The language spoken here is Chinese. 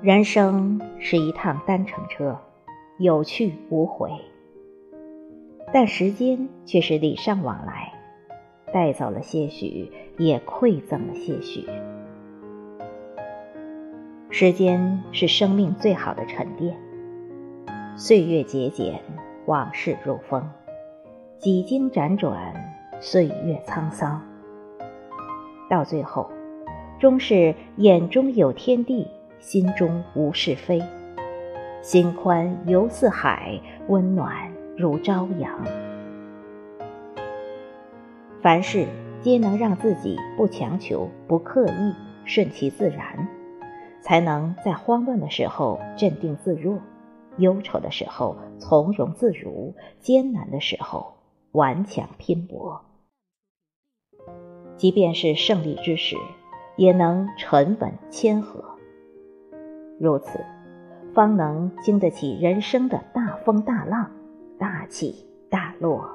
人生是一趟单程车，有去无回。但时间却是礼尚往来，带走了些许，也馈赠了些许。时间是生命最好的沉淀。岁月节俭，往事如风，几经辗转，岁月沧桑。到最后，终是眼中有天地。心中无是非，心宽犹似海，温暖如朝阳。凡事皆能让自己不强求、不刻意，顺其自然，才能在慌乱的时候镇定自若，忧愁的时候从容自如，艰难的时候顽强拼搏。即便是胜利之时，也能沉稳谦和。如此，方能经得起人生的大风大浪、大起大落。